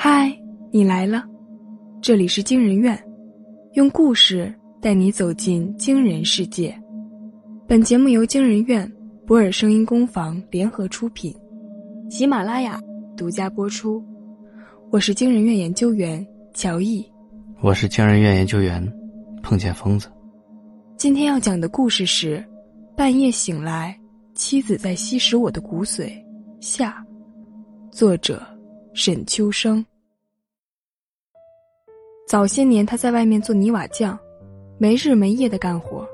嗨，你来了，这里是惊人院，用故事带你走进惊人世界。本节目由惊人院、博尔声音工坊联合出品，喜马拉雅独家播出。我是惊人院研究员乔毅，我是惊人院研究员碰见疯子。今天要讲的故事是：半夜醒来，妻子在吸食我的骨髓。下，作者沈秋生。早些年，他在外面做泥瓦匠，没日没夜的干活，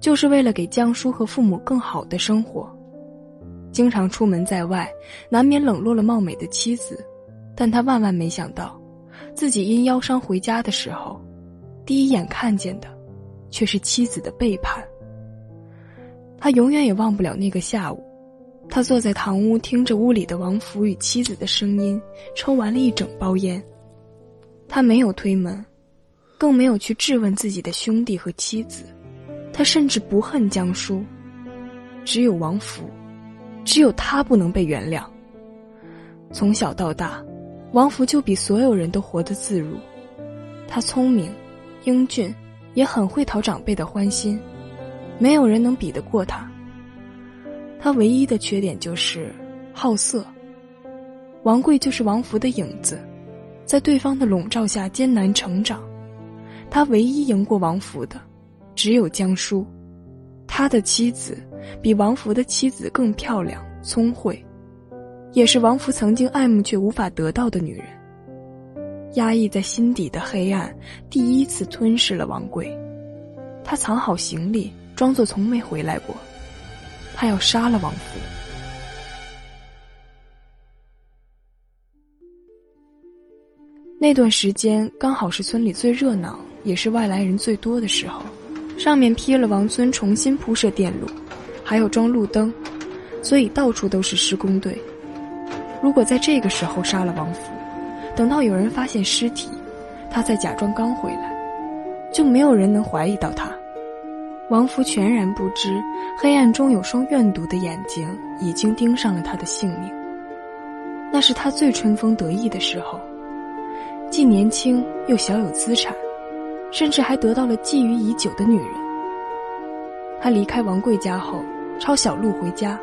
就是为了给江叔和父母更好的生活。经常出门在外，难免冷落了貌美的妻子，但他万万没想到，自己因腰伤回家的时候，第一眼看见的，却是妻子的背叛。他永远也忘不了那个下午。他坐在堂屋，听着屋里的王福与妻子的声音，抽完了一整包烟。他没有推门，更没有去质问自己的兄弟和妻子。他甚至不恨江叔，只有王福，只有他不能被原谅。从小到大，王福就比所有人都活得自如。他聪明、英俊，也很会讨长辈的欢心，没有人能比得过他。他唯一的缺点就是好色。王贵就是王福的影子，在对方的笼罩下艰难成长。他唯一赢过王福的，只有江叔。他的妻子比王福的妻子更漂亮、聪慧，也是王福曾经爱慕却无法得到的女人。压抑在心底的黑暗第一次吞噬了王贵。他藏好行李，装作从没回来过。他要杀了王福。那段时间刚好是村里最热闹，也是外来人最多的时候。上面批了王村重新铺设电路，还有装路灯，所以到处都是施工队。如果在这个时候杀了王福，等到有人发现尸体，他再假装刚回来，就没有人能怀疑到他。王福全然不知，黑暗中有双怨毒的眼睛已经盯上了他的性命。那是他最春风得意的时候，既年轻又小有资产，甚至还得到了觊觎已久的女人。他离开王贵家后，抄小路回家，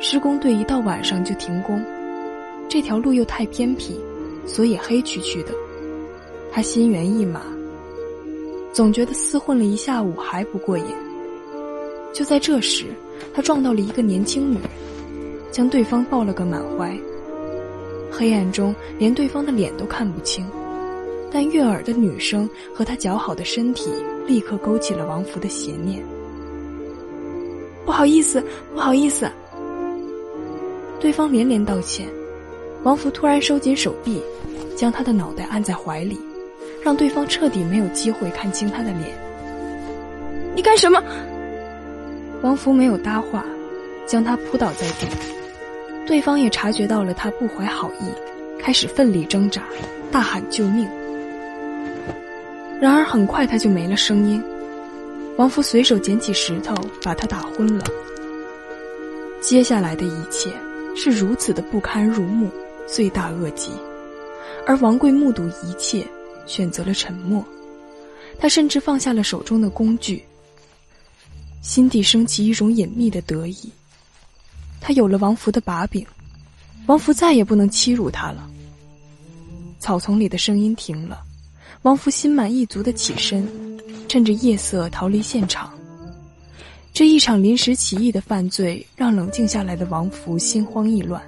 施工队一到晚上就停工，这条路又太偏僻，所以黑黢黢的。他心猿意马。总觉得厮混了一下午还不过瘾。就在这时，他撞到了一个年轻女人，将对方抱了个满怀。黑暗中，连对方的脸都看不清，但悦耳的女声和他姣好的身体立刻勾起了王福的邪念。不好意思，不好意思。对方连连道歉，王福突然收紧手臂，将他的脑袋按在怀里。让对方彻底没有机会看清他的脸。你干什么？王福没有搭话，将他扑倒在地。对方也察觉到了他不怀好意，开始奋力挣扎，大喊救命。然而很快他就没了声音。王福随手捡起石头，把他打昏了。接下来的一切是如此的不堪入目，罪大恶极，而王贵目睹一切。选择了沉默，他甚至放下了手中的工具，心底升起一种隐秘的得意。他有了王福的把柄，王福再也不能欺辱他了。草丛里的声音停了，王福心满意足的起身，趁着夜色逃离现场。这一场临时起意的犯罪，让冷静下来的王福心慌意乱，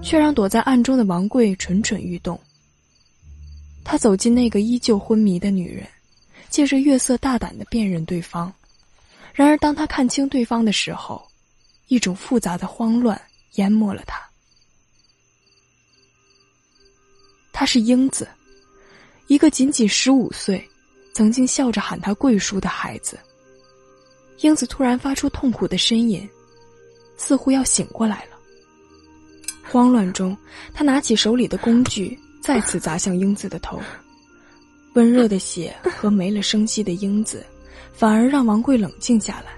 却让躲在暗中的王贵蠢蠢欲动。他走进那个依旧昏迷的女人，借着月色大胆的辨认对方。然而，当他看清对方的时候，一种复杂的慌乱淹没了他。他是英子，一个仅仅十五岁、曾经笑着喊他贵叔的孩子。英子突然发出痛苦的呻吟，似乎要醒过来了。慌乱中，他拿起手里的工具。再次砸向英子的头，温热的血和没了声息的英子，反而让王贵冷静下来。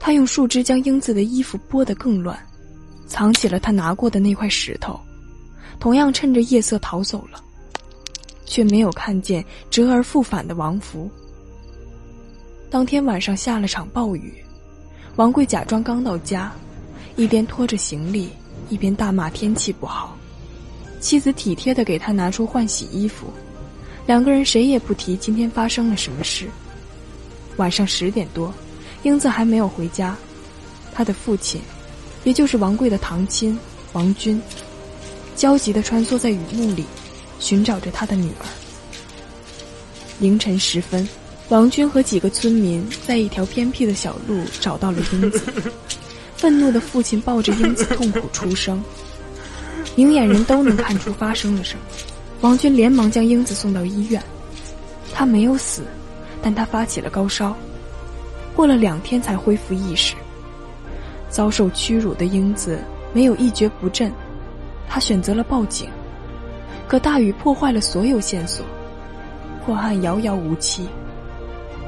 他用树枝将英子的衣服剥得更乱，藏起了他拿过的那块石头，同样趁着夜色逃走了，却没有看见折而复返的王福。当天晚上下了场暴雨，王贵假装刚到家，一边拖着行李，一边大骂天气不好。妻子体贴的给他拿出换洗衣服，两个人谁也不提今天发生了什么事。晚上十点多，英子还没有回家，他的父亲，也就是王贵的堂亲王军，焦急的穿梭在雨幕里，寻找着他的女儿。凌晨时分。王军和几个村民在一条偏僻的小路找到了英子，愤怒的父亲抱着英子痛苦出声，明眼人都能看出发生了什么。王军连忙将英子送到医院，她没有死，但她发起了高烧，过了两天才恢复意识。遭受屈辱的英子没有一蹶不振，她选择了报警，可大雨破坏了所有线索，破案遥遥无期。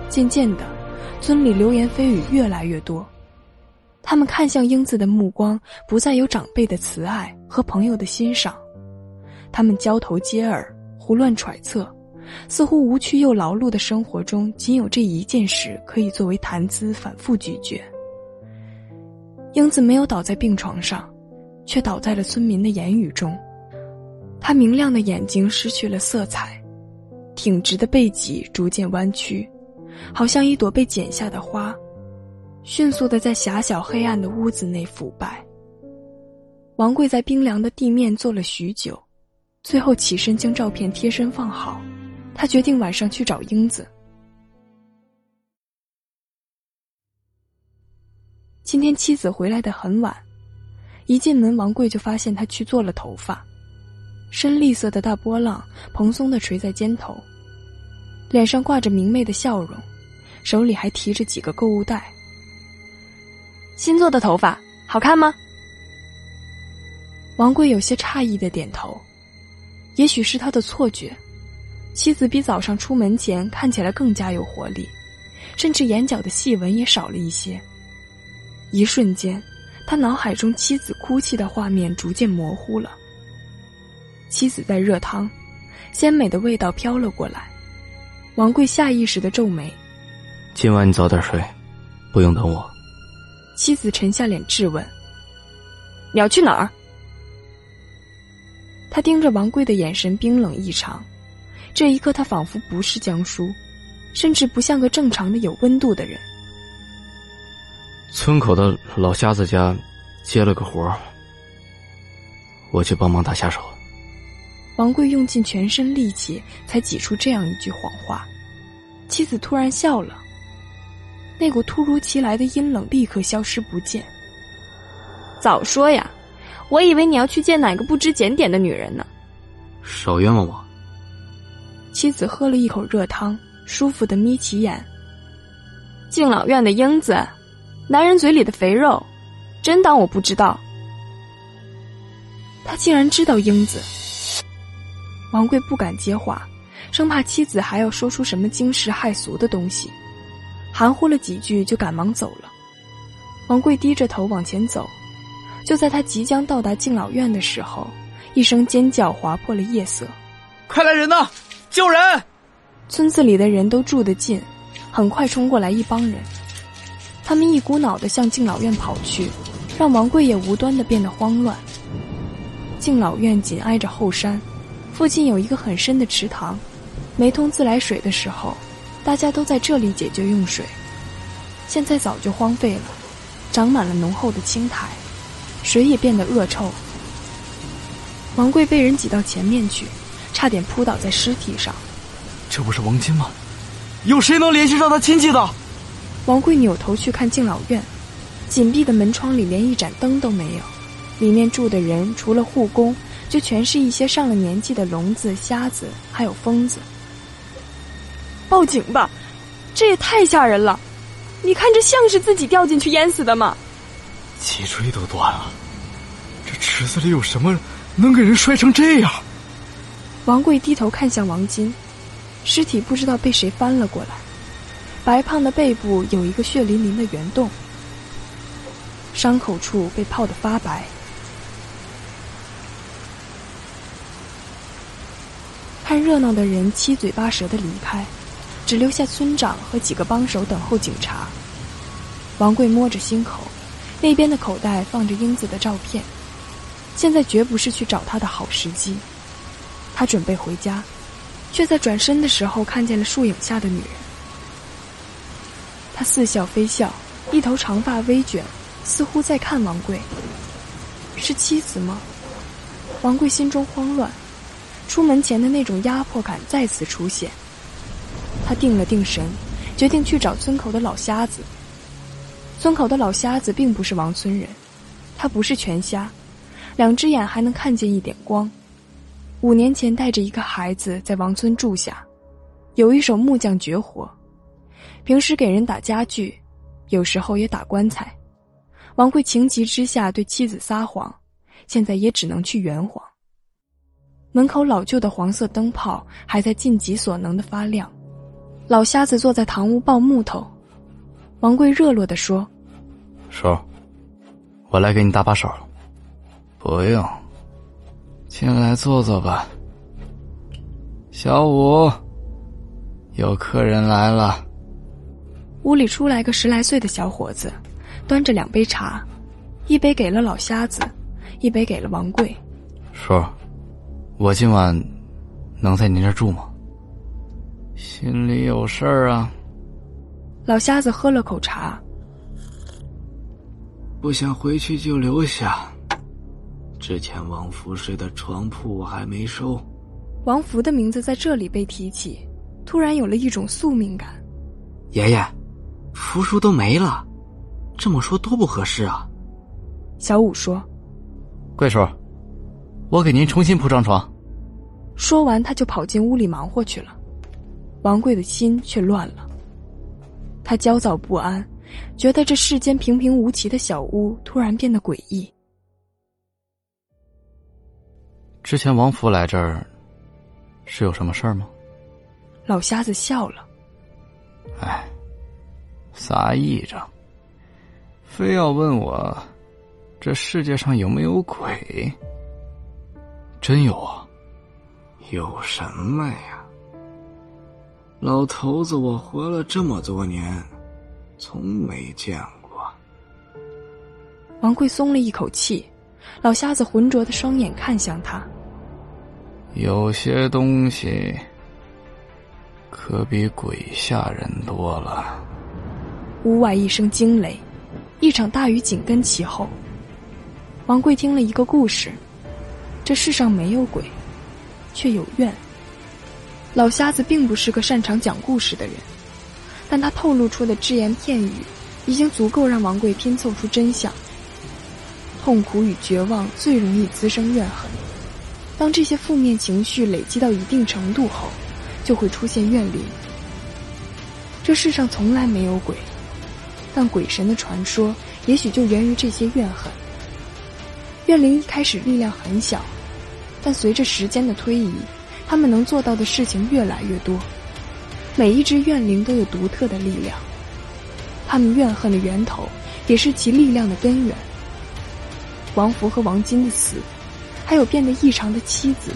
渐渐的，村里流言蜚语越来越多，他们看向英子的目光不再有长辈的慈爱和朋友的欣赏，他们交头接耳，胡乱揣测，似乎无趣又劳碌的生活中仅有这一件事可以作为谈资反复咀嚼。英子没有倒在病床上，却倒在了村民的言语中，她明亮的眼睛失去了色彩，挺直的背脊逐渐弯曲。好像一朵被剪下的花，迅速的在狭小黑暗的屋子内腐败。王贵在冰凉的地面坐了许久，最后起身将照片贴身放好。他决定晚上去找英子。今天妻子回来的很晚，一进门，王贵就发现她去做了头发，深绿色的大波浪蓬松的垂在肩头。脸上挂着明媚的笑容，手里还提着几个购物袋。新做的头发好看吗？王贵有些诧异的点头，也许是他的错觉，妻子比早上出门前看起来更加有活力，甚至眼角的细纹也少了一些。一瞬间，他脑海中妻子哭泣的画面逐渐模糊了。妻子在热汤，鲜美的味道飘了过来。王贵下意识的皱眉。今晚你早点睡，不用等我。妻子沉下脸质问：“你要去哪儿？”他盯着王贵的眼神冰冷异常，这一刻他仿佛不是江叔，甚至不像个正常的有温度的人。村口的老瞎子家接了个活儿，我去帮忙打下手。王贵用尽全身力气，才挤出这样一句谎话。妻子突然笑了，那股突如其来的阴冷立刻消失不见。早说呀，我以为你要去见哪个不知检点的女人呢。少冤枉我。妻子喝了一口热汤，舒服的眯起眼。敬老院的英子，男人嘴里的肥肉，真当我不知道？他竟然知道英子。王贵不敢接话，生怕妻子还要说出什么惊世骇俗的东西，含糊了几句就赶忙走了。王贵低着头往前走，就在他即将到达敬老院的时候，一声尖叫划破了夜色：“快来人呐，救人！”村子里的人都住得近，很快冲过来一帮人，他们一股脑的向敬老院跑去，让王贵也无端的变得慌乱。敬老院紧挨着后山。附近有一个很深的池塘，没通自来水的时候，大家都在这里解决用水。现在早就荒废了，长满了浓厚的青苔，水也变得恶臭。王贵被人挤到前面去，差点扑倒在尸体上。这不是王金吗？有谁能联系上他亲戚的？王贵扭头去看敬老院，紧闭的门窗里连一盏灯都没有，里面住的人除了护工。就全是一些上了年纪的聋子、瞎子，还有疯子。报警吧，这也太吓人了！你看这像是自己掉进去淹死的吗？脊椎都断了，这池子里有什么能给人摔成这样？王贵低头看向王金，尸体不知道被谁翻了过来，白胖的背部有一个血淋淋的圆洞，伤口处被泡得发白。看热闹的人七嘴八舌的离开，只留下村长和几个帮手等候警察。王贵摸着心口，那边的口袋放着英子的照片，现在绝不是去找她的好时机。他准备回家，却在转身的时候看见了树影下的女人。他似笑非笑，一头长发微卷，似乎在看王贵。是妻子吗？王贵心中慌乱，出门前的那种压迫感再次出现。他定了定神，决定去找村口的老瞎子。村口的老瞎子并不是王村人，他不是全瞎，两只眼还能看见一点光。五年前带着一个孩子在王村住下，有一手木匠绝活，平时给人打家具，有时候也打棺材。王贵情急之下对妻子撒谎。现在也只能去圆谎。门口老旧的黄色灯泡还在尽己所能的发亮，老瞎子坐在堂屋抱木头。王贵热络地说：“叔，我来给你搭把手。”“不用，进来坐坐吧。”小五，有客人来了。屋里出来个十来岁的小伙子，端着两杯茶，一杯给了老瞎子。一杯给了王贵，叔，我今晚能在您这住吗？心里有事儿啊。老瞎子喝了口茶，不想回去就留下。之前王福睡的床铺我还没收。王福的名字在这里被提起，突然有了一种宿命感。爷爷，福叔都没了，这么说多不合适啊。小五说。贵叔，我给您重新铺张床。说完，他就跑进屋里忙活去了。王贵的心却乱了，他焦躁不安，觉得这世间平平无奇的小屋突然变得诡异。之前王福来这儿，是有什么事儿吗？老瞎子笑了。哎，撒癔症，非要问我。这世界上有没有鬼？真有啊！有什么呀？老头子，我活了这么多年，从没见过。王贵松了一口气，老瞎子浑浊的双眼看向他。有些东西，可比鬼吓人多了。屋外一声惊雷，一场大雨紧跟其后。王贵听了一个故事，这世上没有鬼，却有怨。老瞎子并不是个擅长讲故事的人，但他透露出的只言片语，已经足够让王贵拼凑出真相。痛苦与绝望最容易滋生怨恨，当这些负面情绪累积到一定程度后，就会出现怨灵。这世上从来没有鬼，但鬼神的传说也许就源于这些怨恨。怨灵一开始力量很小，但随着时间的推移，他们能做到的事情越来越多。每一只怨灵都有独特的力量，他们怨恨的源头也是其力量的根源。王福和王金的死，还有变得异常的妻子，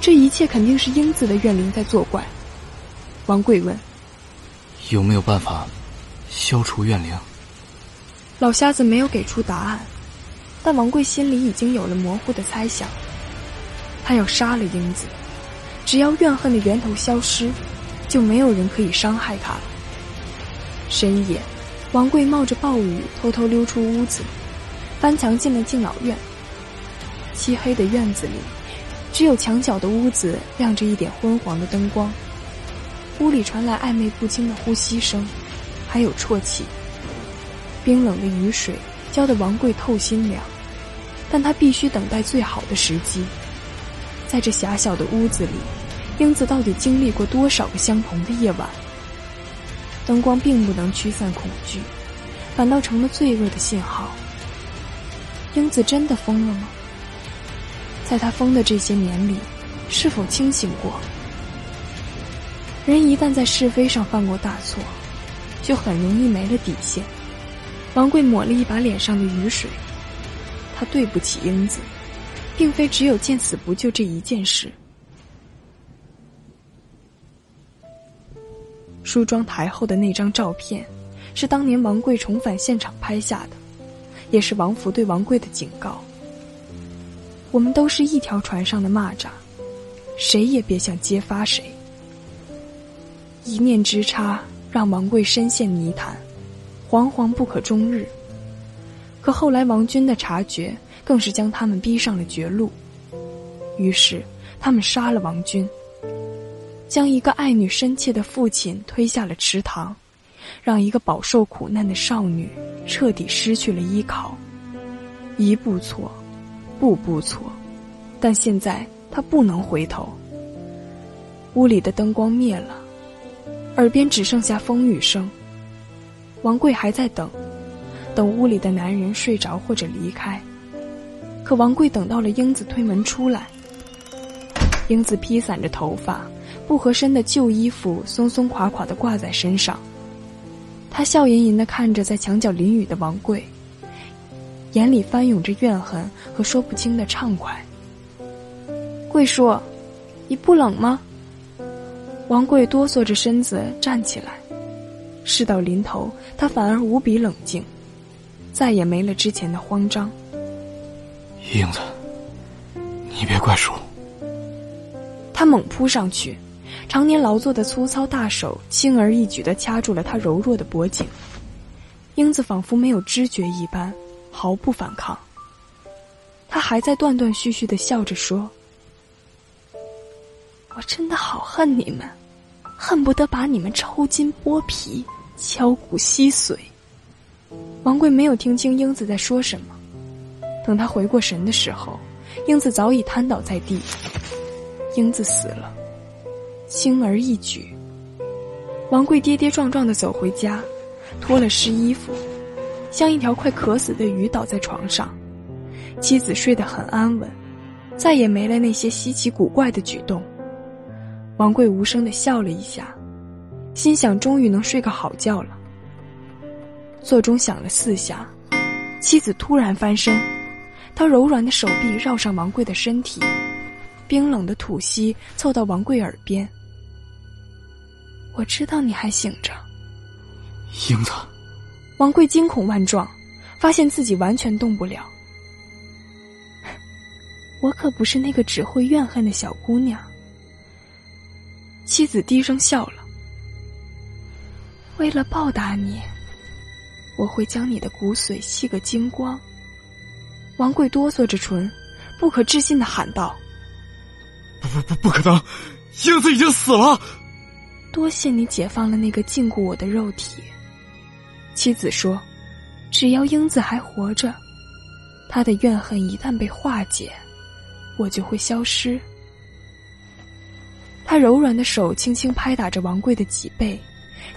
这一切肯定是英子的怨灵在作怪。王贵问：“有没有办法消除怨灵？”老瞎子没有给出答案。但王贵心里已经有了模糊的猜想，他要杀了英子，只要怨恨的源头消失，就没有人可以伤害他了。深夜，王贵冒着暴雨偷偷溜出屋子，翻墙进了敬老院。漆黑的院子里，只有墙角的屋子亮着一点昏黄的灯光，屋里传来暧昧不清的呼吸声，还有啜泣。冰冷的雨水浇得王贵透心凉。但他必须等待最好的时机。在这狭小的屋子里，英子到底经历过多少个相同的夜晚？灯光并不能驱散恐惧，反倒成了罪恶的信号。英子真的疯了吗？在他疯的这些年里，是否清醒过？人一旦在是非上犯过大错，就很容易没了底线。王贵抹了一把脸上的雨水。他对不起英子，并非只有见死不救这一件事。梳妆台后的那张照片，是当年王贵重返现场拍下的，也是王福对王贵的警告。我们都是一条船上的蚂蚱，谁也别想揭发谁。一念之差，让王贵深陷泥潭，惶惶不可终日。可后来王军的察觉。更是将他们逼上了绝路。于是，他们杀了王军，将一个爱女深切的父亲推下了池塘，让一个饱受苦难的少女彻底失去了依靠。一步错，步步错，但现在他不能回头。屋里的灯光灭了，耳边只剩下风雨声。王贵还在等，等屋里的男人睡着或者离开。可王贵等到了英子推门出来。英子披散着头发，不合身的旧衣服松松垮垮的挂在身上。她笑吟吟的看着在墙角淋雨的王贵，眼里翻涌着怨恨和说不清的畅快。贵叔，你不冷吗？王贵哆嗦着身子站起来，事到临头，他反而无比冷静，再也没了之前的慌张。英子，你别怪叔。他猛扑上去，常年劳作的粗糙大手轻而易举地掐住了他柔弱的脖颈。英子仿佛没有知觉一般，毫不反抗。他还在断断续续地笑着说：“我真的好恨你们，恨不得把你们抽筋剥皮、敲骨吸髓。”王贵没有听清英子在说什么，等他回过神的时候，英子早已瘫倒在地。英子死了，轻而易举。王贵跌跌撞撞的走回家，脱了湿衣服，像一条快渴死的鱼倒在床上。妻子睡得很安稳，再也没了那些稀奇古怪的举动。王贵无声的笑了一下，心想终于能睡个好觉了。座钟响了四下，妻子突然翻身，她柔软的手臂绕上王贵的身体。冰冷的吐息凑到王贵耳边。我知道你还醒着，英子。王贵惊恐万状，发现自己完全动不了。我可不是那个只会怨恨的小姑娘。妻子低声笑了。为了报答你，我会将你的骨髓吸个精光。王贵哆嗦着唇，不可置信的喊道。不不不，不可能！英子已经死了。多谢你解放了那个禁锢我的肉体。妻子说：“只要英子还活着，她的怨恨一旦被化解，我就会消失。”他柔软的手轻轻拍打着王贵的脊背，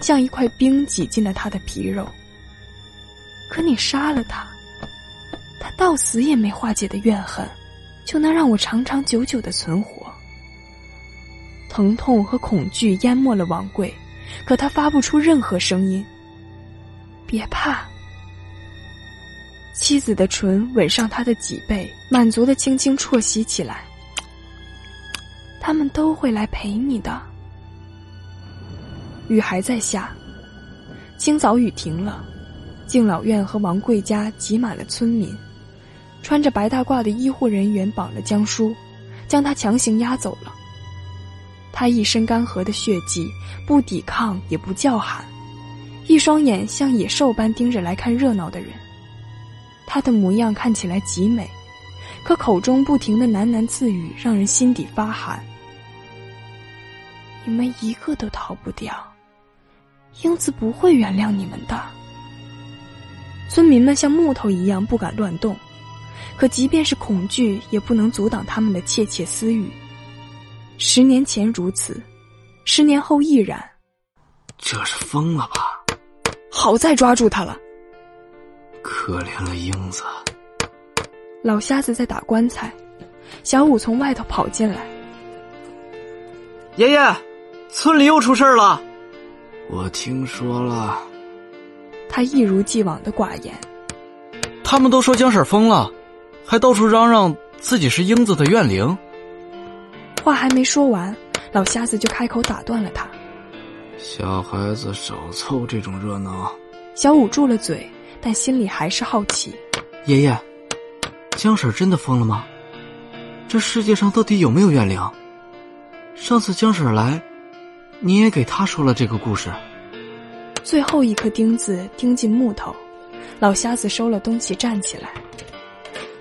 像一块冰挤进了他的皮肉。可你杀了他，他到死也没化解的怨恨，就能让我长长久久的存活。疼痛和恐惧淹没了王贵，可他发不出任何声音。别怕，妻子的唇吻上他的脊背，满足的轻轻啜吸起来。他们都会来陪你的。雨还在下，清早雨停了，敬老院和王贵家挤满了村民，穿着白大褂的医护人员绑了江叔，将他强行押走了。他一身干涸的血迹，不抵抗也不叫喊，一双眼像野兽般盯着来看热闹的人。他的模样看起来极美，可口中不停的喃喃自语让人心底发寒。你们一个都逃不掉，英子不会原谅你们的。村民们像木头一样不敢乱动，可即便是恐惧，也不能阻挡他们的窃窃私语。十年前如此，十年后亦然。这是疯了吧？好在抓住他了。可怜了英子。老瞎子在打棺材，小五从外头跑进来。爷爷，村里又出事了。我听说了。他一如既往的寡言。他们都说江婶疯了，还到处嚷嚷自己是英子的怨灵。话还没说完，老瞎子就开口打断了他：“小孩子少凑这种热闹。小五住了嘴，但心里还是好奇。爷爷，江婶真的疯了吗？这世界上到底有没有怨灵？上次江婶来，你也给她说了这个故事。最后一颗钉子钉进木头，老瞎子收了东西站起来。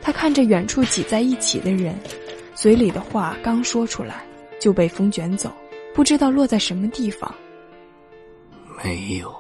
他看着远处挤在一起的人，嘴里的话刚说出来，就被风卷走，不知道落在什么地方。没有。